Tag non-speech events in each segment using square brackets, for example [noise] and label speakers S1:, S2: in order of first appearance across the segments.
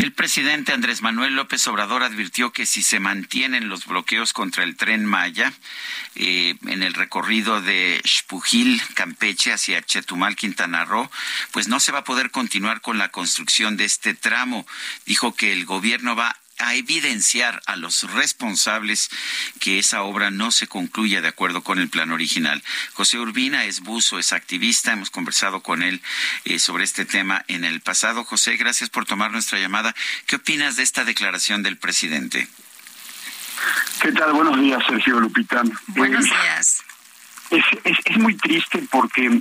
S1: El presidente Andrés Manuel López Obrador advirtió que si se mantienen los bloqueos contra el tren Maya eh, en el recorrido de Xpujil, Campeche, hacia Chetumal, Quintana Roo, pues no se va a poder continuar con la construcción de este tramo. Dijo que el gobierno va a evidenciar a los responsables que esa obra no se concluya de acuerdo con el plan original. José Urbina es buzo, es activista, hemos conversado con él eh, sobre este tema en el pasado. José, gracias por tomar nuestra llamada. ¿Qué opinas de esta declaración del presidente?
S2: ¿Qué tal? Buenos días, Sergio Lupita.
S3: Buenos días.
S2: Es, es, muy triste porque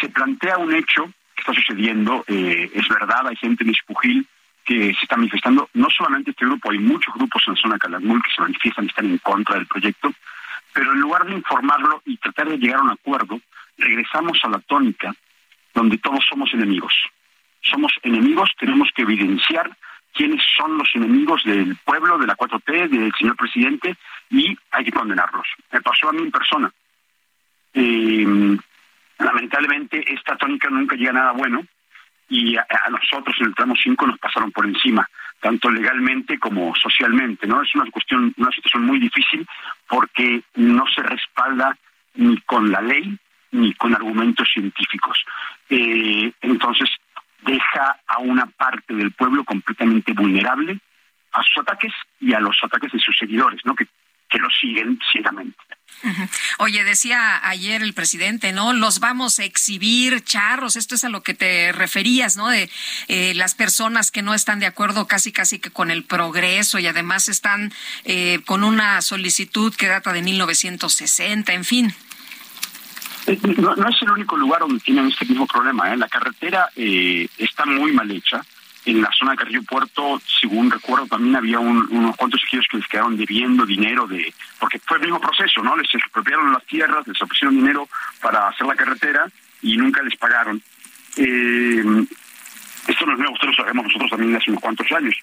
S2: se plantea un hecho que está sucediendo, eh, es verdad, hay gente en Espujil que se está manifestando, no solamente este grupo, hay muchos grupos en la zona de Calakmul que se manifiestan y están en contra del proyecto, pero en lugar de informarlo y tratar de llegar a un acuerdo, regresamos a la tónica donde todos somos enemigos. Somos enemigos, tenemos que evidenciar quiénes son los enemigos del pueblo, de la 4T, del señor presidente, y hay que condenarlos. Me pasó a mí en persona. Eh, lamentablemente esta tónica nunca llega a nada bueno, y a, nosotros en el tramo 5 nos pasaron por encima, tanto legalmente como socialmente, ¿no? Es una cuestión, una situación muy difícil porque no se respalda ni con la ley ni con argumentos científicos. Eh, entonces, deja a una parte del pueblo completamente vulnerable a sus ataques y a los ataques de sus seguidores, ¿no? Que, que lo siguen ciegamente.
S3: Oye, decía ayer el presidente, ¿no? Los vamos a exhibir charros, esto es a lo que te referías, ¿no? De eh, las personas que no están de acuerdo casi casi que con el progreso y además están eh, con una solicitud que data de 1960, en fin.
S2: Eh, no, es el único lugar donde tienen este mismo problema. ¿eh? La carretera está muy mal hecha en la zona de Carrillo Puerto, según recuerdo, también había unos cuantos ejidos que les quedaron debiendo dinero de, porque fue el mismo proceso, ¿no? Les expropiaron las tierras, les ofrecieron dinero para hacer la carretera y nunca les pagaron. Eh, esto no es nuevo, esto lo sabemos nosotros también hace unos cuantos años.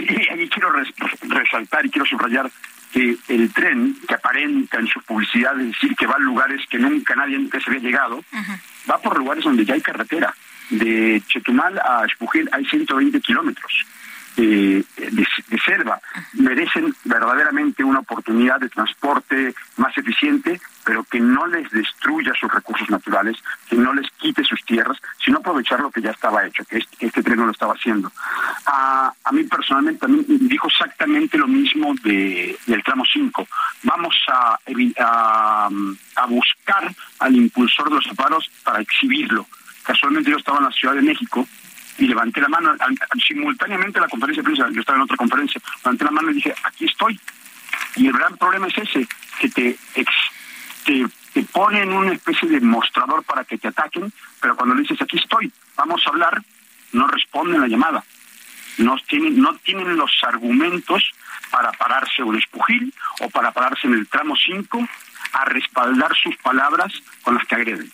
S2: Y ahí quiero resaltar y quiero subrayar que el tren, que aparenta en su publicidad decir que va a lugares que nunca nadie antes había llegado, va por lugares donde ya hay carretera de Chetumal a Espujil hay 120 kilómetros. Eh, de, selva merecen verdaderamente una oportunidad de transporte más eficiente, pero que no les destruya sus recursos naturales, que no les quite sus tierras, sino aprovechar lo que ya estaba hecho, que este, este tren no lo estaba haciendo. A, a, mí personalmente dijo exactamente lo mismo de, del tramo 5. Vamos a, a, a buscar al impulsor de los separos para exhibirlo Casualmente yo estaba en la Ciudad de México y levanté la mano, simultáneamente a la conferencia de prensa, yo estaba en otra conferencia, levanté la mano y dije, aquí estoy. Y el gran problema es ese, que te, te, te ponen una especie de mostrador para que te ataquen, pero cuando le dices, aquí estoy, vamos a hablar, no responden la llamada. No tienen, no tienen los argumentos para pararse un espujil o para pararse en el tramo 5 a respaldar sus palabras con las que agreden.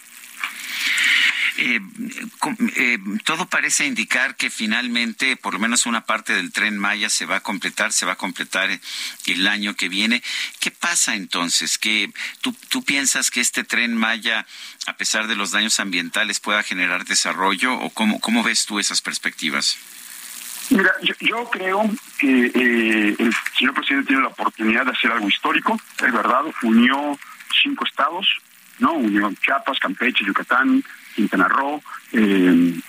S1: Eh, eh, todo parece indicar que finalmente por lo menos una parte del tren Maya se va a completar, se va a completar el año que viene. ¿Qué pasa entonces? ¿Que tú, piensas que este tren Maya, a pesar de los daños ambientales, pueda generar desarrollo o cómo, cómo ves tú esas perspectivas?
S2: Mira, yo, creo que eh, el señor presidente tiene la oportunidad de hacer algo histórico, es verdad, unió cinco estados, ¿no? Unió Chiapas, Campeche, Yucatán, Quintana Roo, eh,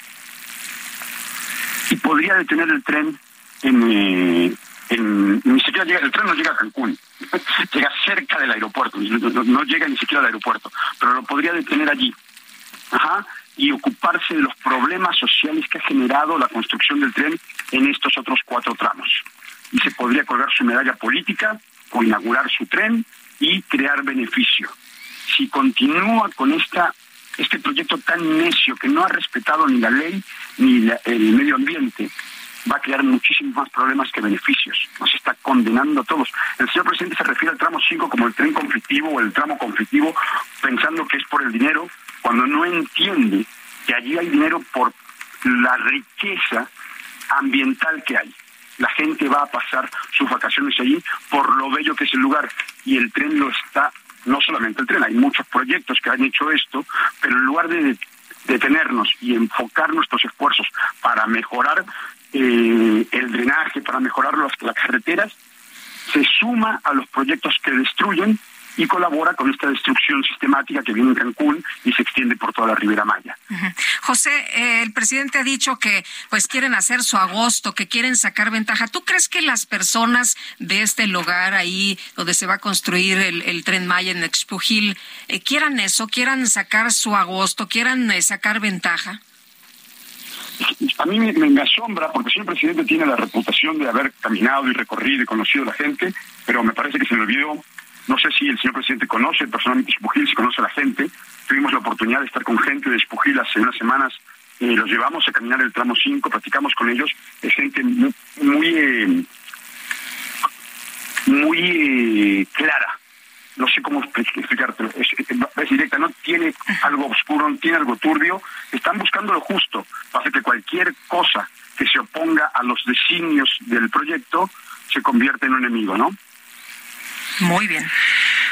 S2: y podría detener el tren en, eh, en, ni siquiera llega, el tren no llega a Cancún, [laughs] llega cerca del aeropuerto, no, llega ni siquiera al aeropuerto, pero lo podría detener allí. Ajá, y ocuparse de los problemas sociales que ha generado la construcción del tren en estos otros cuatro tramos. Y se podría colgar su medalla política o inaugurar su tren y crear beneficio. Si continúa con esta este proyecto tan necio que no ha respetado ni la ley ni el medio ambiente va a crear muchísimos más problemas que beneficios. Nos está condenando a todos. El señor presidente se refiere al tramo 5 como el tren conflictivo o el tramo conflictivo, pensando que es por el dinero, cuando no entiende que allí hay dinero por la riqueza ambiental que hay. La gente va a pasar sus vacaciones allí por lo bello que es el lugar y el tren lo está, no solamente el tren, hay muchos proyectos que han hecho esto, pero en lugar de detenernos y enfocar nuestros esfuerzos para mejorar eh, el drenaje, para mejorar las carreteras, se suma a los proyectos que destruyen y colabora con esta destrucción sistemática que viene en Cancún y se extiende por toda la Ribera Maya.
S3: José, eh, el presidente ha dicho que pues quieren hacer su agosto, que quieren sacar ventaja. ¿Tú crees que las personas de este lugar ahí donde se va a construir el, tren Maya en Expujil eh, quieran eso, quieran sacar su agosto, quieran eh, sacar ventaja?
S2: a mí me, me, asombra porque el presidente tiene la reputación de haber caminado y recorrido y conocido a la gente, pero me parece que se le olvidó no sé si el señor presidente conoce personalmente Espujil, si conoce a la gente. Tuvimos la oportunidad de estar con gente de Espujil hace unas semanas. Eh, los llevamos a caminar el tramo 5, platicamos con ellos. Es gente muy, muy, eh, clara. No sé cómo explicarte. Es, directa, no tiene algo oscuro, no tiene algo turbio. Están buscando lo justo. Para que cualquier cosa que se oponga a los designios del proyecto se convierta en un enemigo, ¿no?
S3: Muy bien.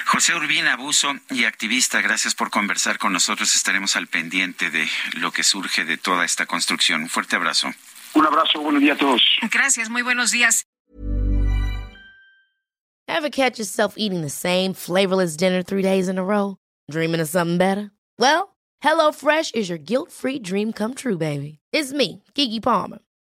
S1: José Urbina, abuso y activista, gracias por conversar con nosotros. Estaremos al pendiente de lo que surge de toda esta construcción. Un fuerte abrazo.
S2: Un abrazo, buenos días a todos.
S3: Gracias, muy buenos días.
S4: Ever catch yourself eating the same flavorless dinner three days in a row? Dreaming of something better? Well, HelloFresh is your guilt-free dream come true, baby. It's me, Kiki Palmer.